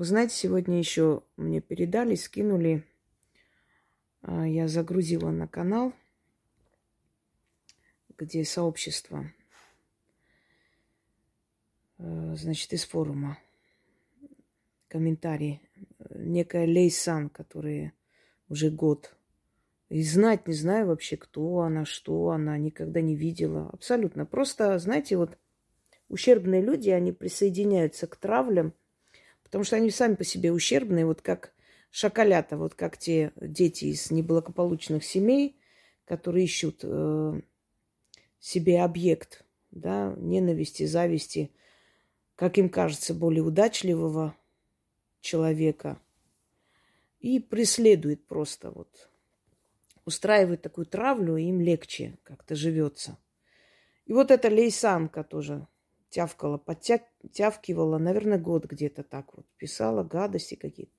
Вы знаете, сегодня еще мне передали, скинули. а, Я загрузила на канал, где сообщество, э, значит, из форума. Комментарий. Некая Лейсан, которая уже год. И знать не знаю вообще, кто она, что она, никогда не видела. Абсолютно. Просто, знаете, вот ущербные люди, они присоединяются к травлям, потому что они сами по себе ущербные, вот как шоколята, вот как те дети из неблагополучных семей, которые ищут э, себе объект да, ненависти, зависти, как им кажется, более удачливого человека и преследует просто вот устраивает такую травлю, и им легче как-то живется. И вот эта лейсанка тоже тявкала, подтявкивала, наверное, год где-то так вот, писала гадости какие-то.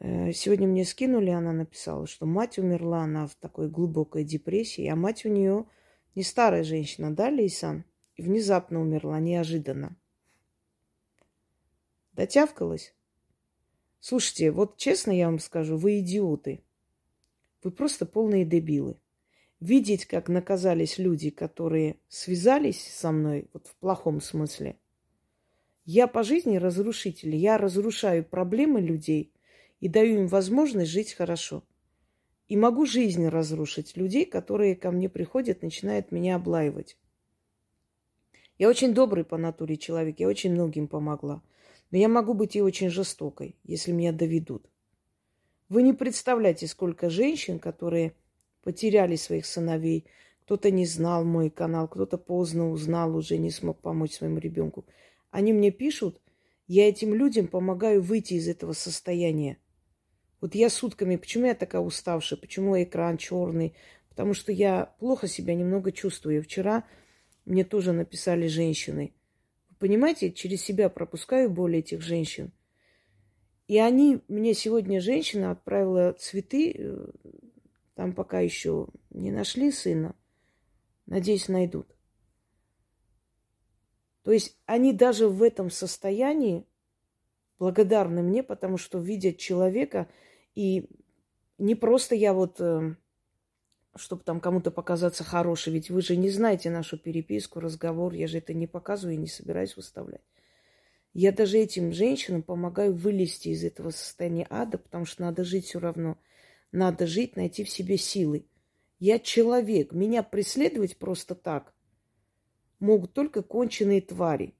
Э, сегодня мне скинули, она написала, что мать умерла, она в такой глубокой депрессии, а мать у нее не старая женщина, да, Лейсан? И внезапно умерла, неожиданно. Дотявкалась? Слушайте, вот честно я вам скажу, вы идиоты. Вы просто полные дебилы. Видеть, как наказались люди, которые связались со мной, вот в плохом смысле. Я по жизни разрушитель. Я разрушаю проблемы людей и даю им возможность жить хорошо. И могу жизнь разрушить людей, которые ко мне приходят, начинают меня облаивать. Я очень добрый по натуре человек, я очень многим помогла. Но я могу быть и очень жестокой, если меня доведут. Вы не представляете, сколько женщин, которые потеряли своих сыновей, кто-то не знал мой канал, кто-то поздно узнал, уже не смог помочь своему ребенку. Они мне пишут, я этим людям помогаю выйти из этого состояния. Вот я сутками, почему я такая уставшая, почему экран черный, потому что я плохо себя немного чувствую. Вчера мне тоже написали женщины. Вы понимаете, через себя пропускаю боль этих женщин. И они, мне сегодня женщина отправила цветы, э, там пока еще не нашли сына, надеюсь, найдут. То есть они даже в этом состоянии благодарны мне, потому что видят человека, и не просто я вот, э, чтобы там кому-то показаться хорошей, ведь вы же не знаете нашу переписку, разговор, я же это не показываю и не собираюсь выставлять. Я даже этим женщинам помогаю вылезти из этого состояния ада, потому что надо жить все равно. Надо жить, найти в себе силы. Я человек. Меня преследовать просто так могут только конченые твари.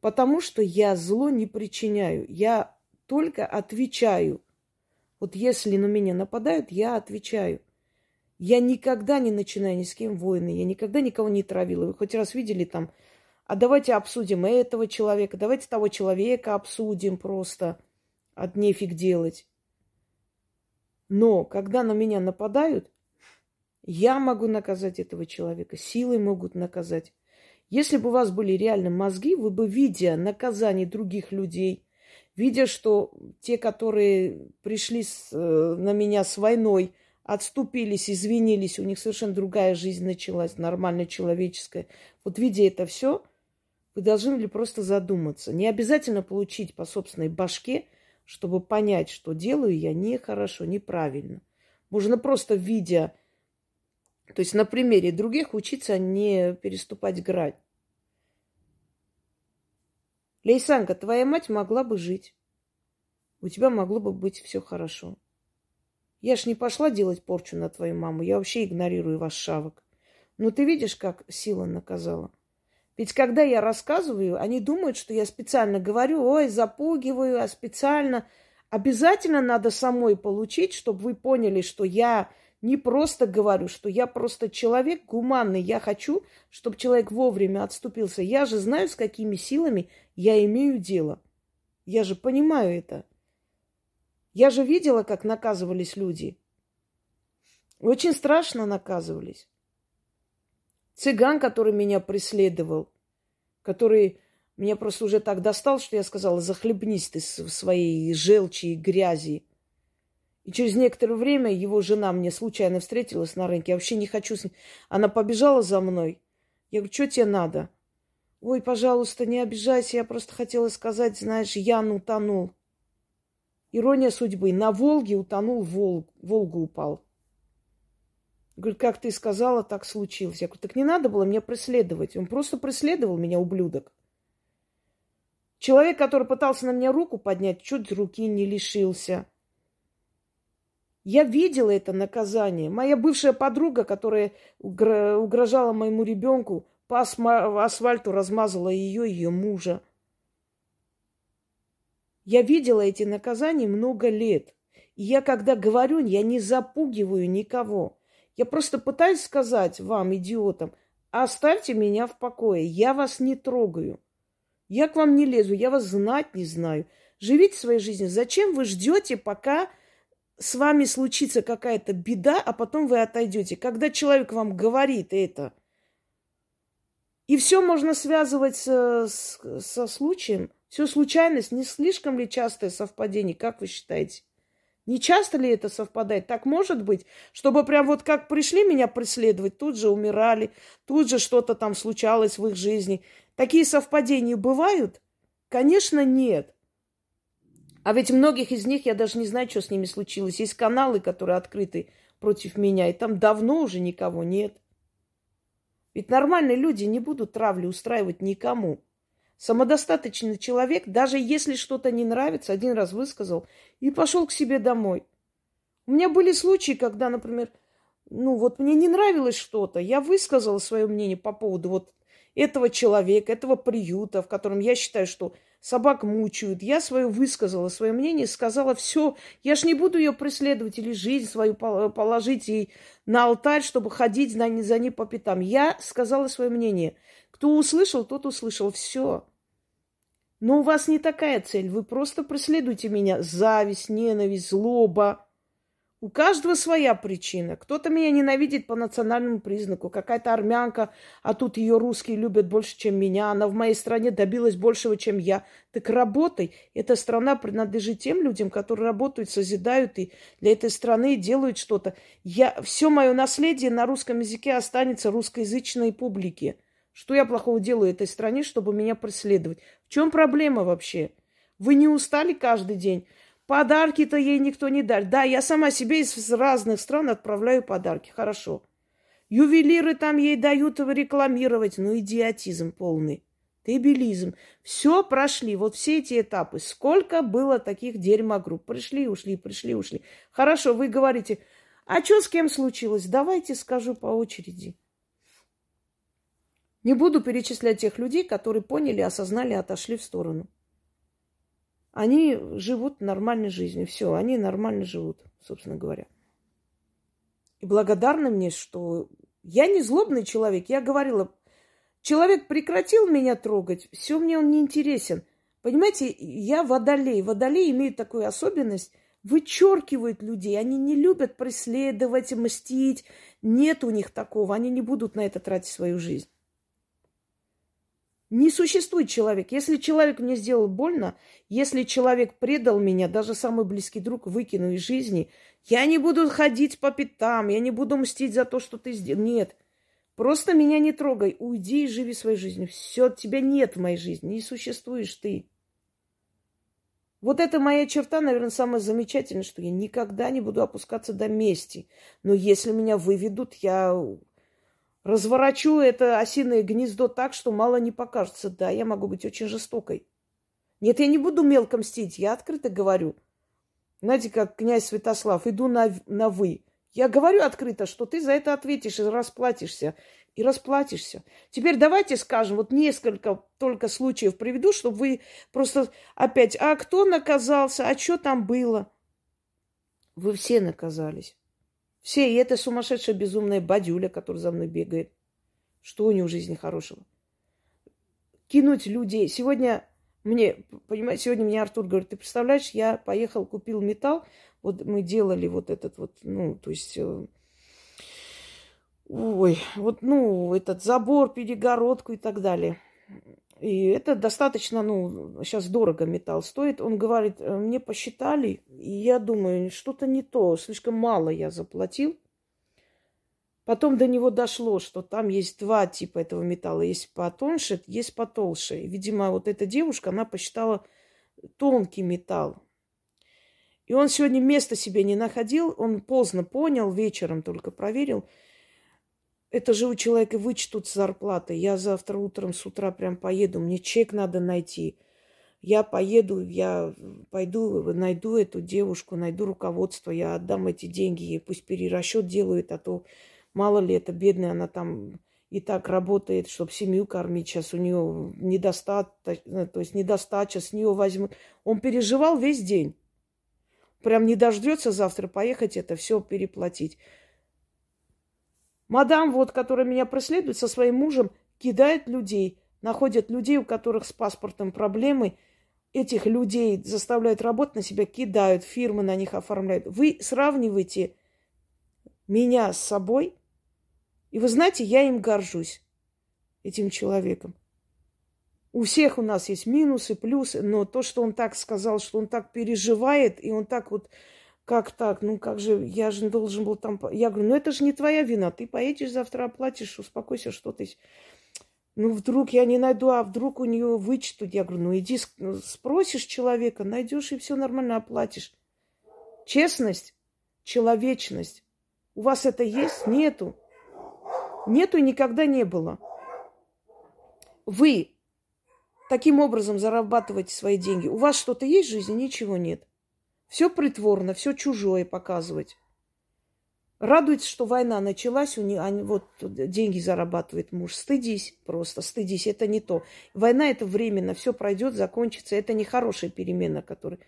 Потому что я зло не причиняю. Я только отвечаю. Вот если на меня нападают, я отвечаю. Я никогда не начинаю ни с кем войны. Я никогда никого не травила. Вы хоть раз видели там а давайте обсудим этого человека, давайте того человека обсудим просто, а нефиг делать. Но когда на меня нападают, я могу наказать этого человека, силой могут наказать. Если бы у вас были реально мозги, вы бы, видя наказание других людей, видя, что те, которые пришли с, э, на меня с войной, отступились, извинились, у них совершенно другая жизнь началась, нормальная человеческая. Вот видя это все, вы должны ли просто задуматься. Не обязательно получить по собственной башке, чтобы понять, что делаю я нехорошо, неправильно. Можно просто видя, то есть на примере других учиться не переступать грань. Лейсанка, твоя мать могла бы жить. У тебя могло бы быть все хорошо. Я ж не пошла делать порчу на твою маму. Я вообще игнорирую ваш шавок. Но ты видишь, как сила наказала? Ведь когда я рассказываю, они думают, что я специально говорю, ой, запугиваю, а специально. Обязательно надо самой получить, чтобы вы поняли, что я не просто говорю, что я просто человек гуманный. Я хочу, чтобы человек вовремя отступился. Я же знаю, с какими силами я имею дело. Я же понимаю это. Я же видела, как наказывались люди. Очень страшно наказывались. Цыган, который меня преследовал, который меня просто уже так достал, что я сказала, захлебнись ты в своей желчи и грязи. И через некоторое время его жена мне случайно встретилась на рынке. Я вообще не хочу с ней. Она побежала за мной. Я говорю, что тебе надо? Ой, пожалуйста, не обижайся, я просто хотела сказать, знаешь, Ян утонул. Ирония судьбы. На Волге утонул, Волг, Волгу упал. Говорит, как ты сказала, так случилось. Я говорю, так не надо было меня преследовать. Он просто преследовал меня, ублюдок. Человек, который пытался на меня руку поднять, чуть руки не лишился. Я видела это наказание. Моя бывшая подруга, которая угрожала моему ребенку, по асфальту размазала ее и ее мужа. Я видела эти наказания много лет. И я, когда говорю, я не запугиваю никого. Я просто пытаюсь сказать вам, идиотам, оставьте меня в покое, я вас не трогаю. Я к вам не лезу, я вас знать не знаю. Живите своей жизнью. Зачем вы ждете, пока с вами случится какая-то беда, а потом вы отойдете? Когда человек вам говорит это, и все можно связывать со, со случаем, все случайность, не слишком ли частое совпадение, как вы считаете? Не часто ли это совпадает? Так может быть, чтобы прям вот как пришли меня преследовать, тут же умирали, тут же что-то там случалось в их жизни. Такие совпадения бывают? Конечно, нет. А ведь многих из них я даже не знаю, что с ними случилось. Есть каналы, которые открыты против меня, и там давно уже никого нет. Ведь нормальные люди не будут травли устраивать никому. Самодостаточный человек, даже если что-то не нравится, один раз высказал и пошел к себе домой. У меня были случаи, когда, например, ну вот мне не нравилось что-то, я высказала свое мнение по поводу вот этого человека, этого приюта, в котором я считаю, что собак мучают. Я свое высказала, свое мнение, сказала все. Я ж не буду ее преследовать или жизнь свою положить ей на алтарь, чтобы ходить за ней по пятам. Я сказала свое мнение. Кто услышал, тот услышал. Все. Но у вас не такая цель. Вы просто преследуете меня. Зависть, ненависть, злоба. У каждого своя причина. Кто-то меня ненавидит по национальному признаку. Какая-то армянка, а тут ее русские любят больше, чем меня. Она в моей стране добилась большего, чем я. Так работай. Эта страна принадлежит тем людям, которые работают, созидают и для этой страны делают что-то. Я, все мое наследие на русском языке останется русскоязычной публике. Что я плохого делаю этой стране, чтобы меня преследовать? В чем проблема вообще? Вы не устали каждый день? Подарки-то ей никто не дал. Да, я сама себе из разных стран отправляю подарки. Хорошо. Ювелиры там ей дают рекламировать. Ну, идиотизм полный. Дебилизм. Все прошли. Вот все эти этапы. Сколько было таких дерьмогрупп. Пришли, ушли, пришли, ушли. Хорошо, вы говорите, а что с кем случилось? Давайте скажу по очереди. Не буду перечислять тех людей, которые поняли, осознали, отошли в сторону. Они живут нормальной жизнью. Все, они нормально живут, собственно говоря. И благодарны мне, что я не злобный человек. Я говорила, человек прекратил меня трогать, все мне он не интересен. Понимаете, я водолей. Водолей имеют такую особенность, вычеркивают людей. Они не любят преследовать, мстить. Нет у них такого. Они не будут на это тратить свою жизнь. Не существует человек. Если человек мне сделал больно, если человек предал меня, даже самый близкий друг выкину из жизни, я не буду ходить по пятам, я не буду мстить за то, что ты сделал. Нет. Просто меня не трогай. Уйди и живи своей жизнью. Все, тебя нет в моей жизни. Не существуешь ты. Вот это моя черта, наверное, самая замечательная, что я никогда не буду опускаться до мести. Но если меня выведут, я разворачу это осиное гнездо так, что мало не покажется. Да, я могу быть очень жестокой. Нет, я не буду мелко мстить, я открыто говорю. Знаете, как князь Святослав, иду на, на «вы». Я говорю открыто, что ты за это ответишь и расплатишься. И расплатишься. Теперь давайте скажем, вот несколько только случаев приведу, чтобы вы просто опять, а кто наказался, а что там было? Вы все наказались. Все, и эта сумасшедшая безумная бадюля, которая за мной бегает. Что у нее в жизни хорошего? Кинуть людей. Сегодня мне, понимаете, сегодня мне Артур говорит, ты представляешь, я поехал, купил металл, вот мы делали вот этот вот, ну, то есть, э, ой, вот, ну, этот забор, перегородку и так далее. И это достаточно, ну, сейчас дорого металл стоит. Он говорит, «Э, мне посчитали, и я думаю, что-то не то, слишком мало я заплатил. Потом до него дошло, что там есть два типа этого металла. Есть потоньше, есть потолще. И, видимо, вот эта девушка, она посчитала тонкий металл. И он сегодня места себе не находил. Он поздно понял, вечером только проверил. Это же у человека вычтут зарплаты. Я завтра утром с утра прям поеду. Мне чек надо найти. Я поеду, я пойду, найду эту девушку, найду руководство, я отдам эти деньги, ей пусть перерасчет делают, а то Мало ли, это бедная, она там и так работает, чтобы семью кормить. Сейчас у нее недостаточно, э, то есть недостача, с нее возьмут. Он переживал весь день. Прям не дождется завтра поехать это все переплатить. Мадам, вот, которая меня преследует со своим мужем, кидает людей, находят людей, у которых с паспортом проблемы, этих людей заставляют работать на себя, кидают, фирмы на них оформляют. Вы сравниваете меня с собой – и вы знаете, я им горжусь, этим человеком. У всех у нас есть минусы, плюсы, но то, что он так сказал, что он так переживает, и он так вот, как так, ну как же, я же должен был там... Я говорю, ну это же не твоя вина, ты поедешь завтра, оплатишь, успокойся, что ты... Ну, вдруг я не найду, а вдруг у нее вычтут. Я говорю, ну иди ну, спросишь человека, найдешь и все нормально оплатишь. Честность, человечность. У вас это есть? Нету. Нету и никогда не было. Вы таким образом зарабатываете свои деньги. У вас что-то есть в жизни? Ничего нет. Все притворно, все чужое показывать. Радуется, что война началась, у них, они, вот деньги зарабатывает муж. Стыдись просто, стыдись, это не то. Война это временно, все пройдет, закончится. Это не хорошая перемена, которая...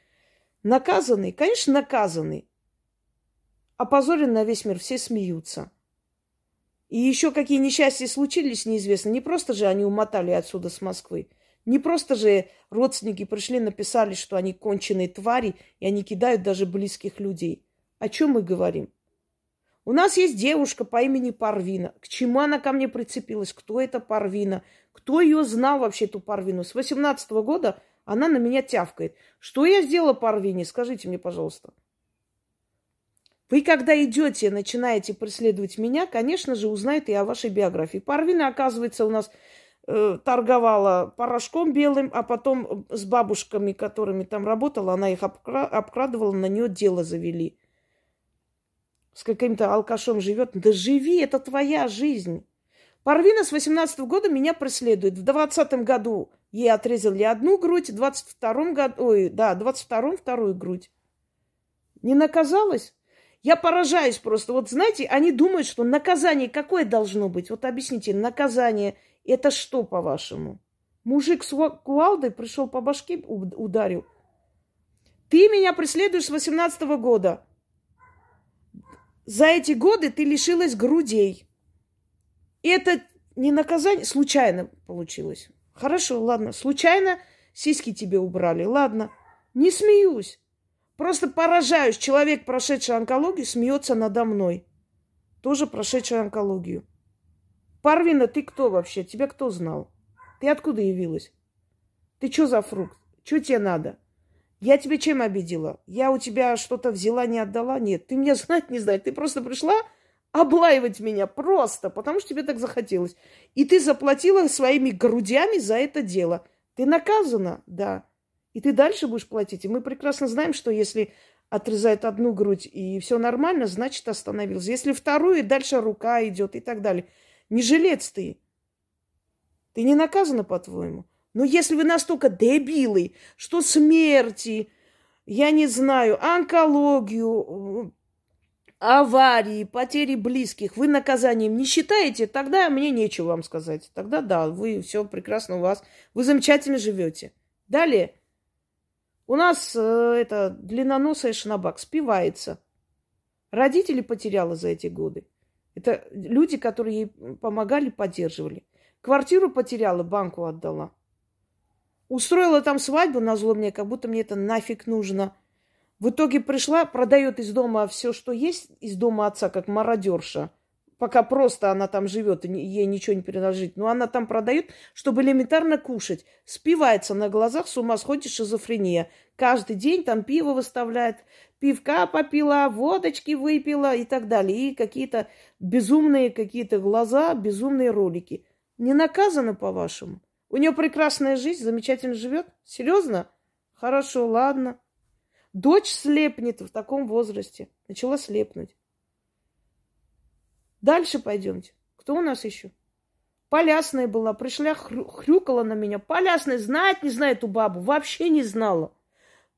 Наказанный, конечно, наказанный. Опозорен на весь мир, все смеются. И еще какие несчастья случились, неизвестно. Не просто же они умотали отсюда с Москвы. Не просто же родственники пришли, написали, что они конченые твари, и они кидают даже близких людей. О чем мы говорим? У нас есть девушка по имени Парвина. К чему она ко мне прицепилась? Кто это Парвина? Кто ее знал вообще, эту Парвину? С 18 -го года она на меня тявкает. Что я сделала Парвине? Скажите мне, пожалуйста. Вы, когда идете, начинаете преследовать меня, конечно же, узнают и о вашей биографии. Парвина, оказывается, у нас торговала порошком белым, а потом с бабушками, которыми там работала, она их обкра- обкрадывала, на нее дело завели. С каким-то алкашом живет. Да живи, это твоя жизнь. Парвина с 18 года меня преследует. В 20 году ей отрезали одну грудь, в 22 году, ой, да, в 22 вторую грудь. Не наказалась? Я поражаюсь просто. Вот знаете, они думают, что наказание какое должно быть? Вот объясните, наказание это что, по-вашему? Мужик с кувалдой пришел по башке, ударил. Ты меня преследуешь с 18 -го года. За эти годы ты лишилась грудей. Это не наказание, случайно получилось. Хорошо, ладно, случайно сиськи тебе убрали. Ладно, не смеюсь. Просто поражаюсь. Человек, прошедший онкологию, смеется надо мной. Тоже прошедший онкологию. Парвина, ты кто вообще? Тебя кто знал? Ты откуда явилась? Ты что за фрукт? Что тебе надо? Я тебе чем обидела? Я у тебя что-то взяла, не отдала? Нет, ты меня знать не знаешь. Ты просто пришла облаивать меня просто, потому что тебе так захотелось. И ты заплатила своими грудями за это дело. Ты наказана? Да. И ты дальше будешь платить. И мы прекрасно знаем, что если отрезают одну грудь и все нормально, значит остановился. Если вторую, дальше рука идет и так далее. Не жилец ты. Ты не наказана, по-твоему. Но если вы настолько дебилы, что смерти, я не знаю, онкологию, аварии, потери близких вы наказанием не считаете, тогда мне нечего вам сказать. Тогда да, вы все прекрасно у вас, вы замечательно живете. Далее. У нас э, это длинноносая шнабак спивается. Родители потеряла за эти годы. Это люди, которые ей помогали, поддерживали. Квартиру потеряла, банку отдала. Устроила там свадьбу на зло мне, как будто мне это нафиг нужно. В итоге пришла, продает из дома все, что есть, из дома отца, как мародерша. Пока просто она там живет, и ей ничего не принадлежит. Но она там продает, чтобы элементарно кушать. Спивается на глазах, с ума сходит шизофрения. Каждый день там пиво выставляет, пивка попила, водочки выпила и так далее. И какие-то безумные какие-то глаза, безумные ролики. Не наказано, по-вашему? У нее прекрасная жизнь, замечательно живет? Серьезно? Хорошо, ладно. Дочь слепнет в таком возрасте. Начала слепнуть. Дальше пойдемте. Кто у нас еще? Полясная была, пришла, хрю, хрюкала на меня. Полясная знает, не знает эту бабу, вообще не знала.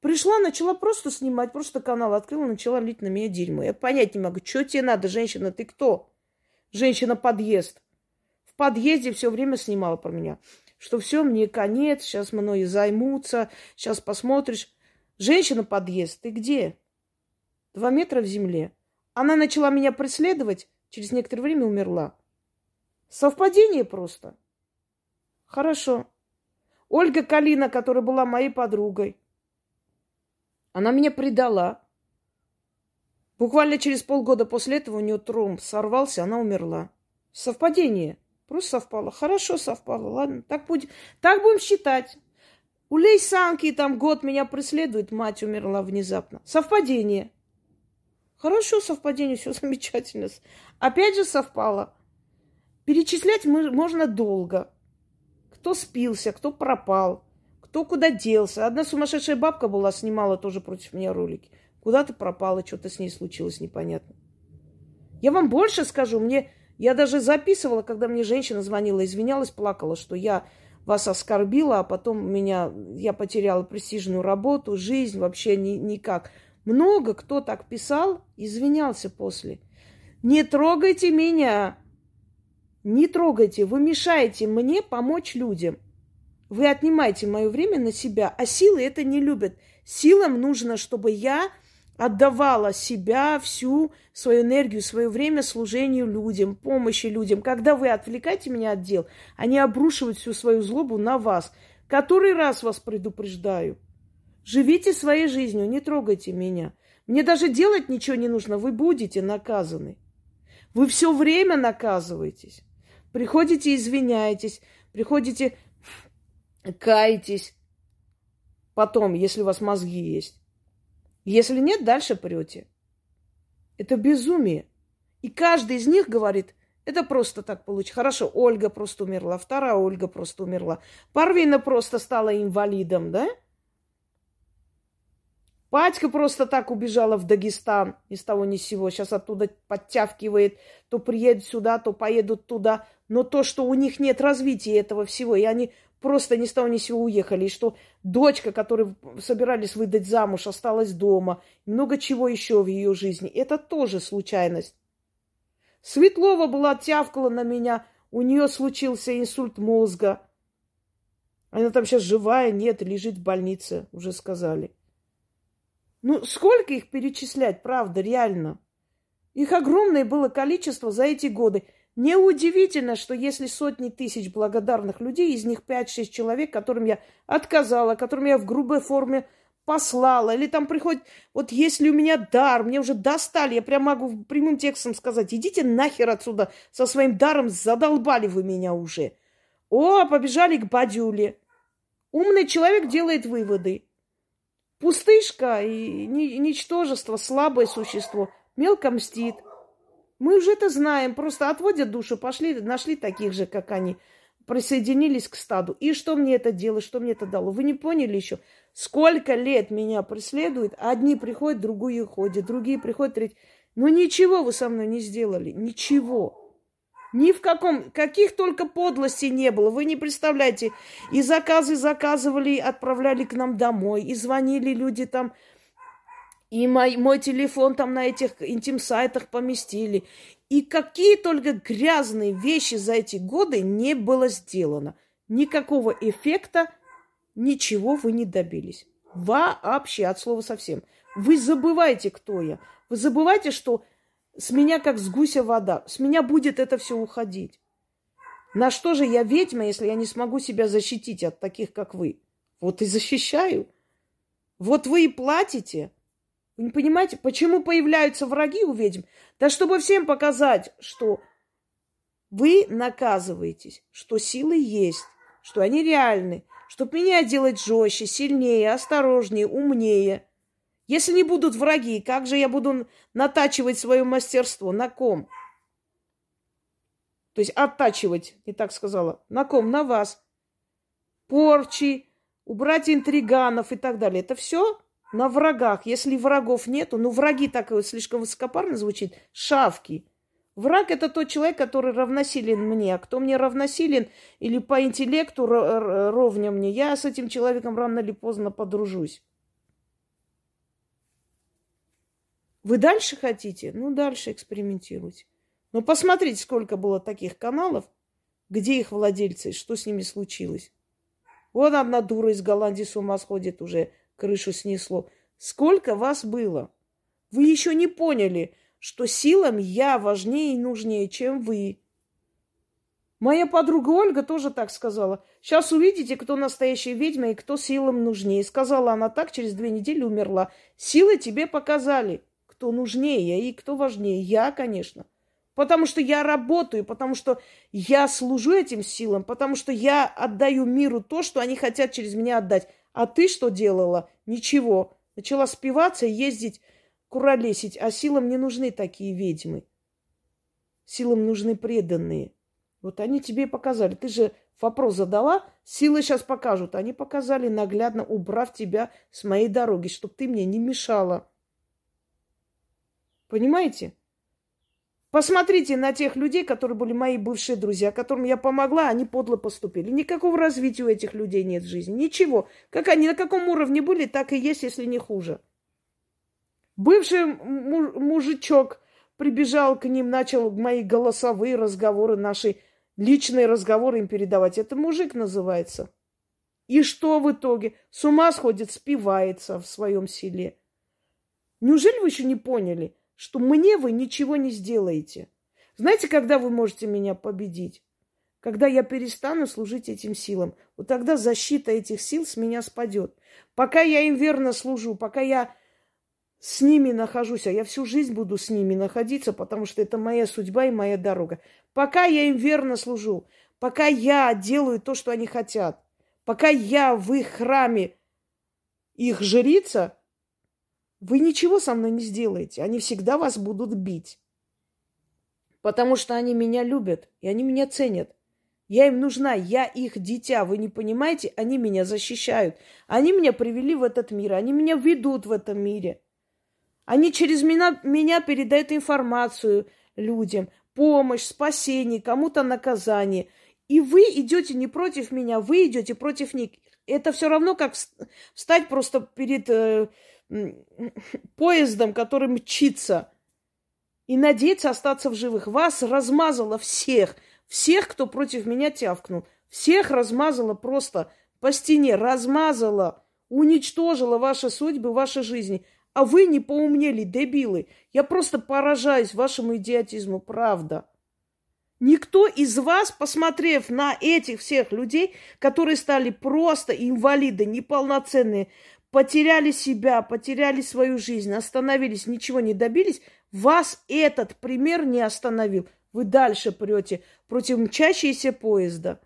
Пришла, начала просто снимать, просто канал открыла, начала лить на меня дерьмо. Я понять не могу, что тебе надо, женщина, ты кто? Женщина-подъезд. В подъезде все время снимала про меня. Что все, мне конец, сейчас мной займутся, сейчас посмотришь. Женщина-подъезд, ты где? Два метра в земле. Она начала меня преследовать, Через некоторое время умерла. Совпадение просто. Хорошо. Ольга Калина, которая была моей подругой, она меня предала. Буквально через полгода после этого у нее тромб сорвался, она умерла. Совпадение. Просто совпало. Хорошо совпало. Ладно, так, будет. так будем считать. У Лейсанки там год меня преследует, мать умерла внезапно. Совпадение. Хорошо совпадение, все замечательно. Опять же совпало. Перечислять можно долго. Кто спился, кто пропал, кто куда делся. Одна сумасшедшая бабка была, снимала тоже против меня ролики. Куда ты пропала, что-то с ней случилось, непонятно. Я вам больше скажу, мне... Я даже записывала, когда мне женщина звонила, извинялась, плакала, что я вас оскорбила, а потом меня, я потеряла престижную работу, жизнь, вообще ни, никак. Много кто так писал, извинялся после. Не трогайте меня. Не трогайте. Вы мешаете мне помочь людям. Вы отнимаете мое время на себя, а силы это не любят. Силам нужно, чтобы я отдавала себя, всю свою энергию, свое время служению людям, помощи людям. Когда вы отвлекаете меня от дел, они обрушивают всю свою злобу на вас. Который раз вас предупреждаю – Живите своей жизнью, не трогайте меня. Мне даже делать ничего не нужно, вы будете наказаны. Вы все время наказываетесь. Приходите, извиняетесь, приходите, каетесь. Потом, если у вас мозги есть. Если нет, дальше прете. Это безумие. И каждый из них говорит, это просто так получилось. Хорошо, Ольга просто умерла, вторая Ольга просто умерла. Парвина просто стала инвалидом, да? Патька просто так убежала в Дагестан ни с того ни с сего. Сейчас оттуда подтягивает, то приедет сюда, то поедут туда. Но то, что у них нет развития этого всего, и они просто ни с того ни с сего уехали, и что дочка, которую собирались выдать замуж, осталась дома, много чего еще в ее жизни, это тоже случайность. Светлова была тявкала на меня, у нее случился инсульт мозга. Она там сейчас живая, нет, лежит в больнице, уже сказали. Ну, сколько их перечислять, правда, реально? Их огромное было количество за эти годы. Неудивительно, что если сотни тысяч благодарных людей, из них 5-6 человек, которым я отказала, которым я в грубой форме послала, или там приходит, вот если у меня дар, мне уже достали, я прям могу прямым текстом сказать, идите нахер отсюда со своим даром, задолбали вы меня уже. О, побежали к Бадюле. Умный человек делает выводы. Пустышка и ничтожество, слабое существо, мелко мстит. Мы уже это знаем, просто отводят душу, пошли, нашли таких же, как они, присоединились к стаду. И что мне это делает, что мне это дало? Вы не поняли еще? Сколько лет меня преследуют, одни приходят, другие ходят, другие приходят, третьи. Но ничего вы со мной не сделали, ничего. Ни в каком, каких только подлостей не было. Вы не представляете. И заказы заказывали, отправляли к нам домой. И звонили люди там. И мой, мой телефон там на этих интим-сайтах поместили. И какие только грязные вещи за эти годы не было сделано. Никакого эффекта, ничего вы не добились. Вообще, от слова совсем. Вы забываете, кто я. Вы забываете, что с меня как с гуся вода. С меня будет это все уходить. На что же я ведьма, если я не смогу себя защитить от таких, как вы? Вот и защищаю. Вот вы и платите. Вы не понимаете, почему появляются враги у ведьм? Да чтобы всем показать, что Вы наказываетесь, что силы есть, что они реальны, чтобы меня делать жестче, сильнее, осторожнее, умнее. Если не будут враги, как же я буду натачивать свое мастерство? На ком? То есть оттачивать, не так сказала. На ком? На вас. Порчи, убрать интриганов и так далее. Это все на врагах. Если врагов нету, ну враги так слишком высокопарно звучит, шавки. Враг это тот человек, который равносилен мне. А кто мне равносилен или по интеллекту ровня мне, я с этим человеком рано или поздно подружусь. Вы дальше хотите? Ну, дальше экспериментируйте. Но посмотрите, сколько было таких каналов, где их владельцы, что с ними случилось. Вот одна дура из Голландии с ума сходит, уже крышу снесло. Сколько вас было? Вы еще не поняли, что силам я важнее и нужнее, чем вы. Моя подруга Ольга тоже так сказала. Сейчас увидите, кто настоящая ведьма и кто силам нужнее. Сказала она так, через две недели умерла. Силы тебе показали, кто нужнее и кто важнее. Я, конечно. Потому что я работаю, потому что я служу этим силам, потому что я отдаю миру то, что они хотят через меня отдать. А ты что делала? Ничего. Начала спиваться и ездить, куролесить. А силам не нужны такие ведьмы. Силам нужны преданные. Вот они тебе показали. Ты же вопрос задала, силы сейчас покажут. Они показали наглядно, убрав тебя с моей дороги, чтобы ты мне не мешала. Понимаете? Посмотрите на тех людей, которые были мои бывшие друзья, которым я помогла, они подло поступили. Никакого развития у этих людей нет в жизни. Ничего. Как они на каком уровне были, так и есть, если не хуже. Бывший мужичок прибежал к ним, начал мои голосовые разговоры, наши личные разговоры им передавать. Это мужик называется. И что в итоге? С ума сходит, спивается в своем селе. Неужели вы еще не поняли? Что мне вы ничего не сделаете. Знаете, когда вы можете меня победить? Когда я перестану служить этим силам. Вот тогда защита этих сил с меня спадет. Пока я им верно служу, пока я с ними нахожусь, а я всю жизнь буду с ними находиться, потому что это моя судьба и моя дорога. Пока я им верно служу, пока я делаю то, что они хотят, пока я в их храме их жрица, вы ничего со мной не сделаете. Они всегда вас будут бить. Потому что они меня любят, и они меня ценят. Я им нужна, я их дитя, вы не понимаете? Они меня защищают. Они меня привели в этот мир, они меня ведут в этом мире. Они через меня, меня передают информацию людям, помощь, спасение, кому-то наказание. И вы идете не против меня, вы идете против них. Это все равно, как встать просто перед э, поездом, который мчится, и надеяться остаться в живых. Вас размазало всех, всех, кто против меня тявкнул. Всех размазало просто по стене, размазало, уничтожило ваши судьбы, ваши жизни. А вы не поумнели, дебилы. Я просто поражаюсь вашему идиотизму, правда. Никто из вас, посмотрев на этих всех людей, которые стали просто инвалиды, неполноценные, потеряли себя, потеряли свою жизнь, остановились, ничего не добились, вас этот пример не остановил. Вы дальше прете против мчащейся поезда.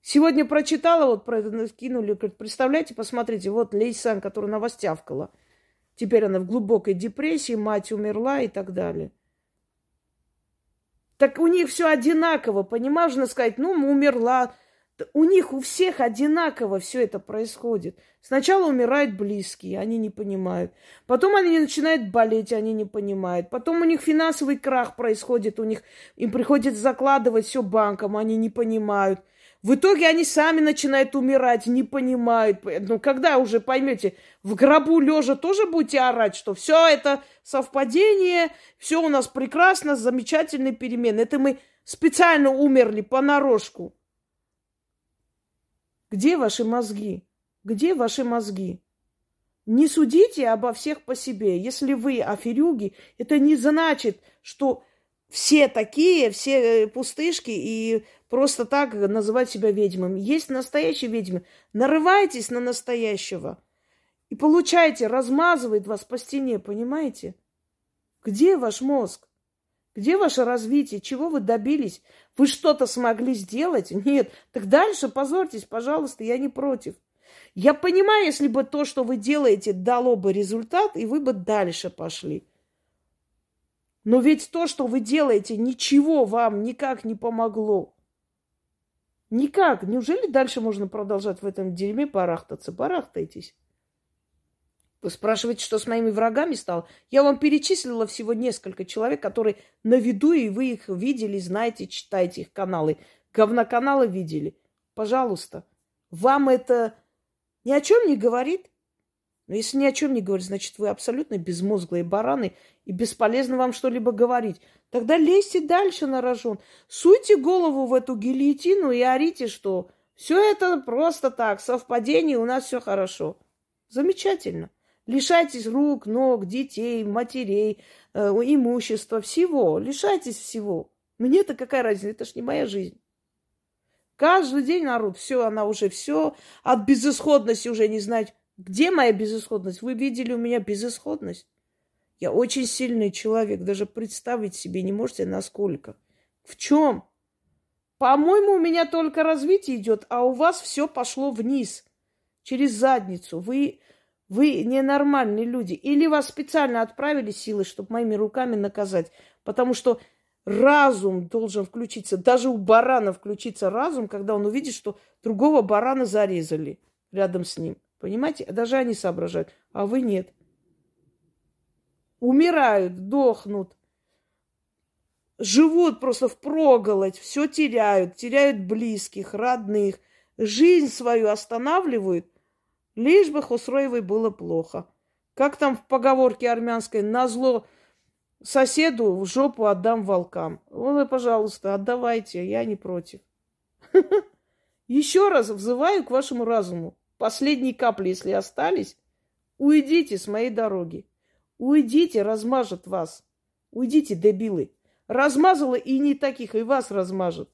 Сегодня прочитала, вот про это скинули, представляете, посмотрите, вот Лейсан, которая на. Теперь она в глубокой депрессии, мать умерла и так далее. Так у них все одинаково, понимаешь, можно сказать, ну, умерла, у них у всех одинаково все это происходит. Сначала умирают близкие, они не понимают. Потом они начинают болеть, они не понимают. Потом у них финансовый крах происходит, у них им приходится закладывать все банком, они не понимают. В итоге они сами начинают умирать, не понимают. Ну, когда уже поймете, в гробу лежа тоже будете орать, что все это совпадение, все у нас прекрасно, замечательные перемены. Это мы специально умерли понарошку. Где ваши мозги? Где ваши мозги? Не судите обо всех по себе. Если вы аферюги, это не значит, что все такие, все э, пустышки и просто так называть себя ведьмами. Есть настоящие ведьмы. Нарывайтесь на настоящего. И получайте, размазывает вас по стене, понимаете? Где ваш мозг? Где ваше развитие? Чего вы добились? Вы что-то смогли сделать? Нет. Так дальше позорьтесь, пожалуйста, я не против. Я понимаю, если бы то, что вы делаете, дало бы результат, и вы бы дальше пошли. Но ведь то, что вы делаете, ничего вам никак не помогло. Никак. Неужели дальше можно продолжать в этом дерьме барахтаться? Барахтайтесь. Вы спрашиваете, что с моими врагами стало? Я вам перечислила всего несколько человек, которые на виду, и вы их видели, знаете, читаете их каналы. Говноканалы видели. Пожалуйста. Вам это ни о чем не говорит? Но если ни о чем не говорит, значит, вы абсолютно безмозглые бараны, и бесполезно вам что-либо говорить. Тогда лезьте дальше на рожон. Суйте голову в эту гильотину и орите, что все это просто так, совпадение, у нас все хорошо. Замечательно. Лишайтесь рук, ног, детей, матерей, э, имущества, всего. Лишайтесь всего. Мне-то какая разница? Это ж не моя жизнь. Каждый день народ, все, она уже все, от безысходности уже не знать. Где моя безысходность? Вы видели у меня безысходность? Я очень сильный человек, даже представить себе не можете, насколько. В чем? По-моему, у меня только развитие идет, а у вас все пошло вниз, через задницу. Вы вы ненормальные люди. Или вас специально отправили силы, чтобы моими руками наказать. Потому что разум должен включиться. Даже у барана включится разум, когда он увидит, что другого барана зарезали рядом с ним. Понимаете? Даже они соображают, а вы нет. Умирают, дохнут, живут просто в проголодь, все теряют, теряют близких, родных, жизнь свою останавливают – Лишь бы Хусроевой было плохо. Как там в поговорке армянской, на зло соседу в жопу отдам волкам. Ой, пожалуйста, отдавайте, я не против. Еще раз взываю к вашему разуму. Последние капли, если остались, уйдите с моей дороги. Уйдите, размажет вас. Уйдите, дебилы. Размазала и не таких, и вас размажет.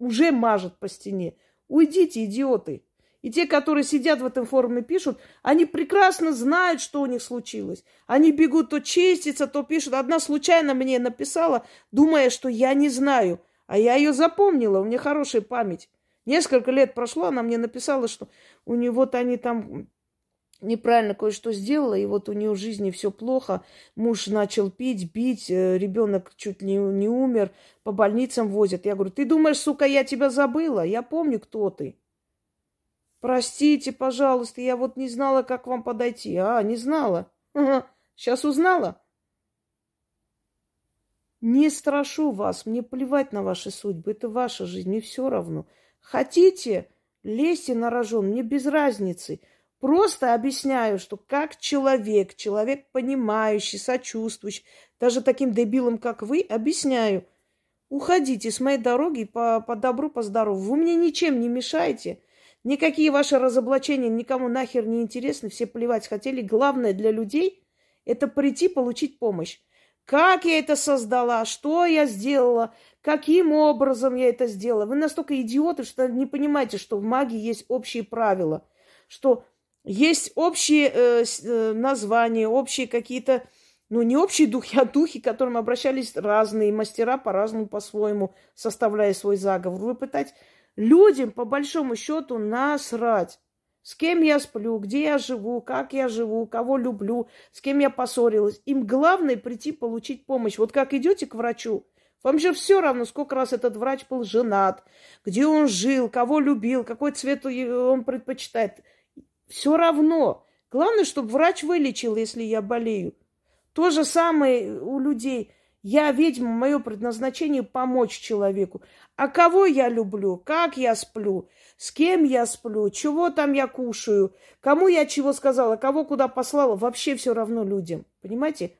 Уже мажет по стене. Уйдите, идиоты. И те, которые сидят в этом форуме, пишут, они прекрасно знают, что у них случилось. Они бегут то чиститься, то пишут. Одна случайно мне написала, думая, что я не знаю. А я ее запомнила, у меня хорошая память. Несколько лет прошло, она мне написала, что у нее вот они там неправильно кое-что сделала, и вот у нее в жизни все плохо. Муж начал пить, бить, э, ребенок чуть не, не умер, по больницам возят. Я говорю, ты думаешь, сука, я тебя забыла? Я помню, кто ты. Простите, пожалуйста, я вот не знала, как вам подойти. А, не знала. Сейчас узнала. Не страшу вас, мне плевать на ваши судьбы, это ваша жизнь, мне все равно. Хотите, лезьте на рожон, мне без разницы. Просто объясняю, что как человек, человек понимающий, сочувствующий, даже таким дебилом, как вы, объясняю. Уходите с моей дороги по, по добру, по здорову. Вы мне ничем не мешаете. Никакие ваши разоблачения никому нахер не интересны, все плевать хотели. Главное для людей – это прийти получить помощь. Как я это создала, что я сделала, каким образом я это сделала. Вы настолько идиоты, что не понимаете, что в магии есть общие правила, что есть общие э, э названия, общие какие-то, ну не общие духи, а духи, к которым обращались разные мастера по-разному, по-своему, составляя свой заговор. Вы пытаетесь Людям, по большому счету, насрать. С кем я сплю, где я живу, как я живу, кого люблю, с кем я поссорилась. Им главное прийти получить помощь. Вот как идете к врачу, вам же все равно, сколько раз этот врач был женат, где он жил, кого любил, какой цвет он предпочитает. Все равно. Главное, чтобы врач вылечил, если я болею. То же самое у людей. Я ведьма, мое предназначение помочь человеку. А кого я люблю, как я сплю, с кем я сплю, чего там я кушаю, кому я чего сказала, кого куда послала, вообще все равно людям. Понимаете?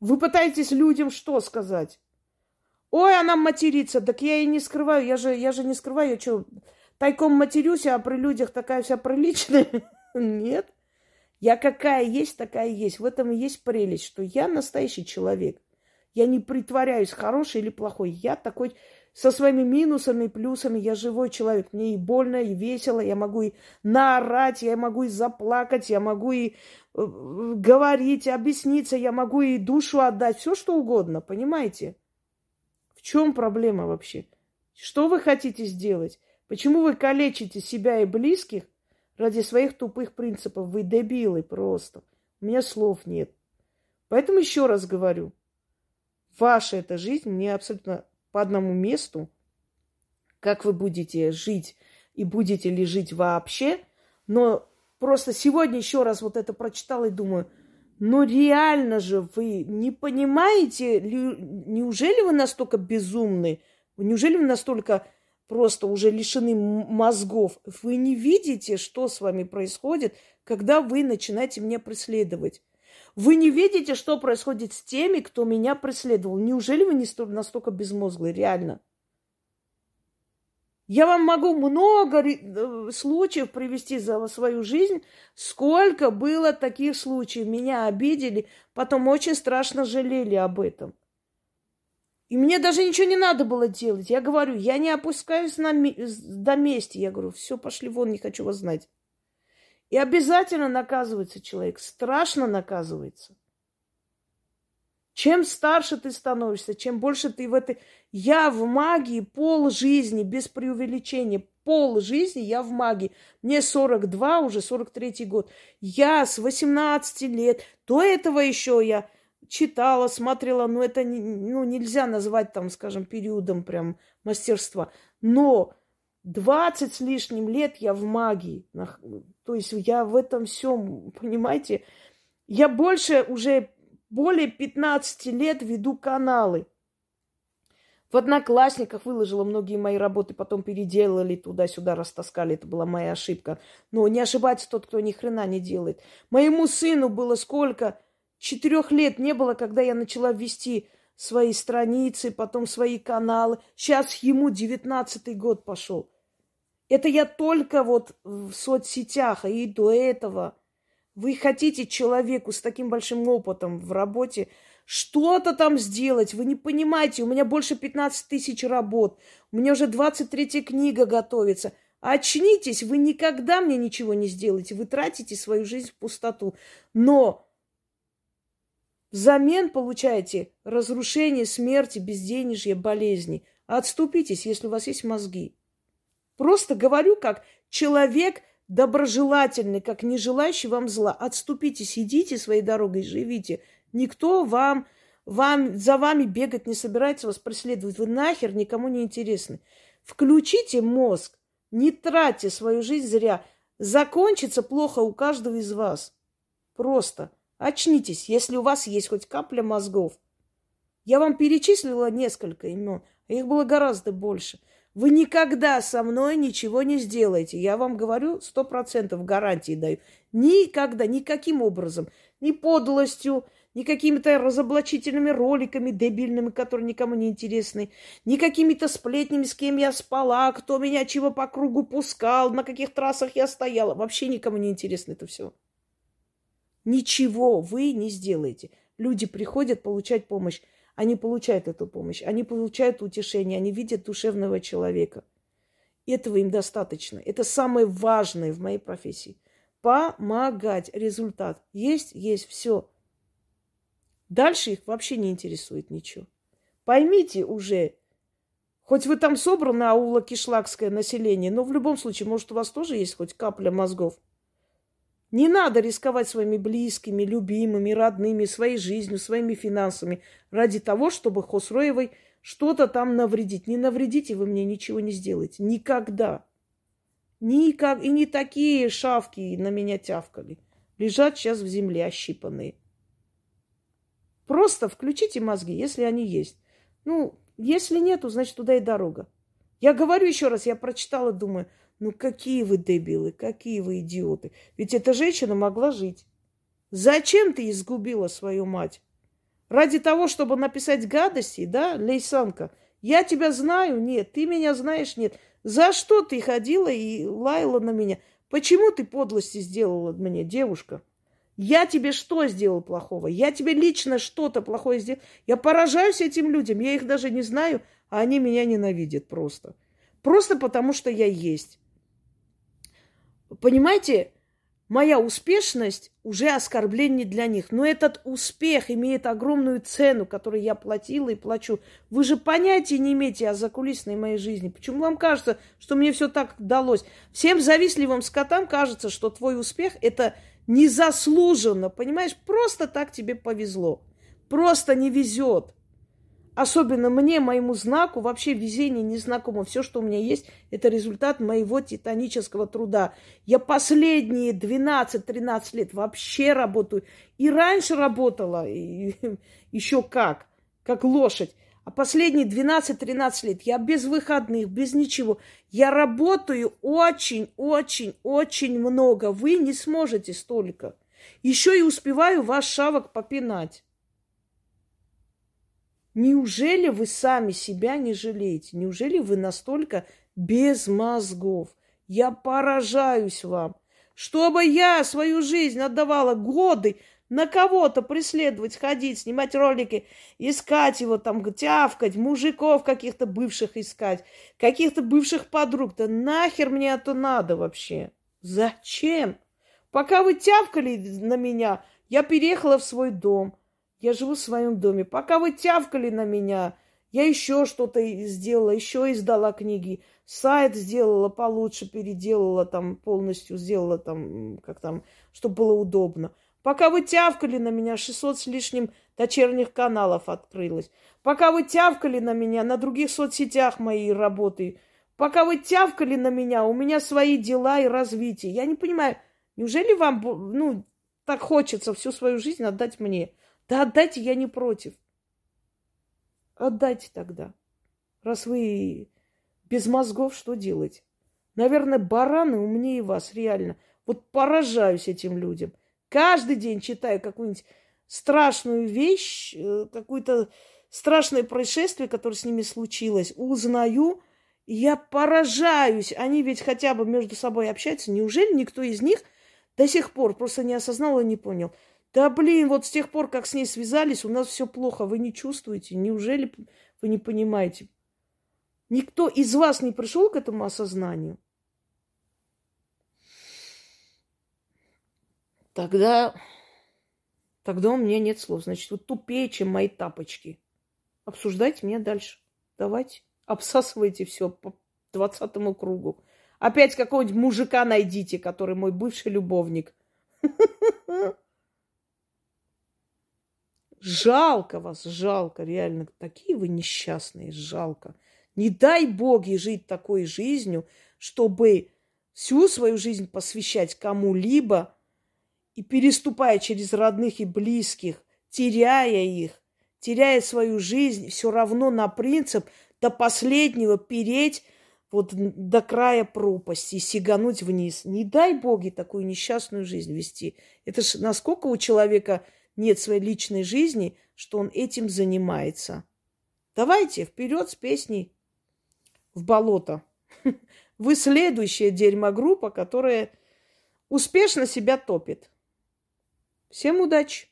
Вы пытаетесь людям что сказать? Ой, она матерится. Так я и не скрываю. Я же, я же не скрываю. Я что, тайком матерюсь, а при людях такая вся приличная? Нет. Я какая есть, такая есть. В этом и есть прелесть, что я настоящий человек. Я не притворяюсь хороший или плохой. Я такой со своими минусами, плюсами. Я живой человек. Мне и больно, и весело. Я могу и наорать, я могу и заплакать, я могу и э, говорить, объясниться, я могу и душу отдать. Все что угодно, понимаете? В чем проблема вообще? Что вы хотите сделать? Почему вы калечите себя и близких ради своих тупых принципов? Вы дебилы просто. У меня слов нет. Поэтому еще раз говорю, ваша эта жизнь мне абсолютно по одному месту, как вы будете жить и будете ли жить вообще. Но просто сегодня еще раз вот это прочитала и думаю, ну реально же вы не понимаете, неужели вы настолько безумны, неужели вы настолько просто уже лишены мозгов? Вы не видите, что с вами происходит, когда вы начинаете меня преследовать? Вы не видите, что происходит с теми, кто меня преследовал. Неужели вы не настолько безмозглые, реально? Я вам могу много э, случаев привести за свою жизнь, сколько было таких случаев. Меня обидели, потом очень страшно жалели об этом. И мне даже ничего не надо было делать. Я говорю, я не опускаюсь на, до мести. Я говорю, все, пошли вон, не хочу вас знать. И обязательно наказывается человек, страшно наказывается. Чем старше ты становишься, чем больше ты в этой... Я в магии пол жизни, без преувеличения, пол жизни я в магии. Мне 42, уже 43 год. Я с 18 лет, до этого еще я читала, смотрела, но это ну, нельзя назвать там, скажем, периодом прям мастерства. Но 20 с лишним лет я в магии. То есть я в этом всем, понимаете, я больше уже более 15 лет веду каналы. В Одноклассниках выложила многие мои работы, потом переделали туда-сюда, растаскали. Это была моя ошибка. Но не ошибается тот, кто ни хрена не делает. Моему сыну было сколько? Четырех лет не было, когда я начала вести свои страницы, потом свои каналы. Сейчас ему девятнадцатый год пошел. Это я только вот в соцсетях, а и до этого. Вы хотите человеку с таким большим опытом в работе что-то там сделать. Вы не понимаете, у меня больше 15 тысяч работ. У меня уже 23 книга готовится. Очнитесь, вы никогда мне ничего не сделаете. Вы тратите свою жизнь в пустоту. Но Взамен получаете разрушение, смерти, безденежье, болезни. Отступитесь, если у вас есть мозги. Просто говорю как человек доброжелательный, как не желающий вам зла. Отступитесь, идите своей дорогой, живите. Никто вам, вам, за вами бегать не собирается, вас преследовать. Вы нахер никому не интересны. Включите мозг, не тратьте свою жизнь зря. Закончится плохо у каждого из вас. Просто. Очнитесь, если у вас есть хоть капля мозгов. Я вам перечислила несколько имен, а их было гораздо больше. Вы никогда со мной ничего не сделаете. Я вам говорю, сто процентов гарантии даю. Никогда, никаким образом. Ни подлостью, ни какими-то разоблачительными роликами дебильными, которые никому не интересны, ни какими-то сплетнями, с кем я спала, кто меня чего по кругу пускал, на каких трассах я стояла. Вообще никому не интересно это все. Ничего вы не сделаете. Люди приходят получать помощь. Они получают эту помощь. Они получают утешение. Они видят душевного человека. Этого им достаточно. Это самое важное в моей профессии. Помогать. Результат. Есть, есть, все. Дальше их вообще не интересует ничего. Поймите уже, хоть вы там собраны аула кишлакское население, но в любом случае, может, у вас тоже есть хоть капля мозгов. Не надо рисковать своими близкими, любимыми, родными, своей жизнью, своими финансами ради того, чтобы Хосроевой что-то там навредить. Не навредите, вы мне ничего не сделаете. Никогда. Никак. И не такие шавки на меня тявкали. Лежат сейчас в земле ощипанные. Просто включите мозги, если они есть. Ну, если нету, значит, туда и дорога. Я говорю еще раз, я прочитала, думаю, ну какие вы дебилы, какие вы идиоты. Ведь эта женщина могла жить. Зачем ты изгубила свою мать? Ради того, чтобы написать гадости, да, Лейсанка? Я тебя знаю? Нет. Ты меня знаешь? Нет. За что ты ходила и лаяла на меня? Почему ты подлости сделала мне, девушка? Я тебе что сделал плохого? Я тебе лично что-то плохое сделал? Я поражаюсь этим людям. Я их даже не знаю. а они меня ненавидят просто. Просто потому, что я есть. Понимаете, моя успешность уже оскорбление для них. Но этот успех имеет огромную цену, которую я платила и плачу. Вы же понятия не имеете о закулисной моей жизни. Почему вам кажется, что мне все так удалось? Всем завистливым скотам кажется, что твой успех – это незаслуженно, понимаешь? Просто так тебе повезло. Просто не везет. Особенно мне, моему знаку, вообще везение незнакомо. Все, что у меня есть, это результат моего титанического труда. Я последние 12-13 лет вообще работаю. И раньше работала, и еще как, как лошадь. А последние 12-13 лет я без выходных, без ничего. Я работаю очень-очень-очень много. Вы не сможете столько. Еще и успеваю ваш шавок попинать. Неужели вы сами себя не жалеете? Неужели вы настолько без мозгов? Я поражаюсь вам. Чтобы я свою жизнь отдавала годы на кого-то преследовать, ходить, снимать ролики, искать его там, тявкать, мужиков каких-то бывших искать, каких-то бывших подруг. Да нахер мне это надо вообще? Зачем? Пока вы тявкали на меня, я переехала в свой дом. Я живу в своем доме. Пока вы тявкали на меня, я еще что-то сделала, еще издала книги. Сайт сделала получше, переделала там полностью, сделала там, как там, чтобы было удобно. Пока вы тявкали на меня, 600 с лишним дочерних каналов открылось. Пока вы тявкали на меня, на других соцсетях мои работы. Пока вы тявкали на меня, у меня свои дела и развитие. Я не понимаю, неужели вам, ну, так хочется всю свою жизнь отдать мне? Да отдайте, я не против. Отдайте тогда. Раз вы без мозгов, что делать? Наверное, бараны умнее вас, реально. Вот поражаюсь этим людям. Каждый день читаю какую-нибудь страшную вещь, э, какое-то страшное происшествие, которое с ними случилось, узнаю, и я поражаюсь. Они ведь хотя бы между собой общаются. Неужели никто из них до сих пор просто не осознал и не понял? Да блин, вот с тех пор, как с ней связались, у нас все плохо. Вы не чувствуете? Неужели вы не понимаете? Никто из вас не пришел к этому осознанию? Тогда, тогда у меня нет слов. Значит, вы тупее, чем мои тапочки. Обсуждайте меня дальше. Давайте. Обсасывайте все по двадцатому кругу. Опять какого-нибудь мужика найдите, который мой бывший любовник. Жалко вас, жалко, реально. Такие вы несчастные, жалко. Не дай боги жить такой жизнью, чтобы всю свою жизнь посвящать кому-либо и переступая через родных и близких, теряя их, теряя свою жизнь, все равно на принцип до последнего переть вот до края пропасти и сигануть вниз. Не дай боги такую несчастную жизнь вести. Это ж насколько у человека нет своей личной жизни, что он этим занимается. Давайте вперед с песней в болото. Вы следующая дерьмогруппа, которая успешно себя топит. Всем удачи!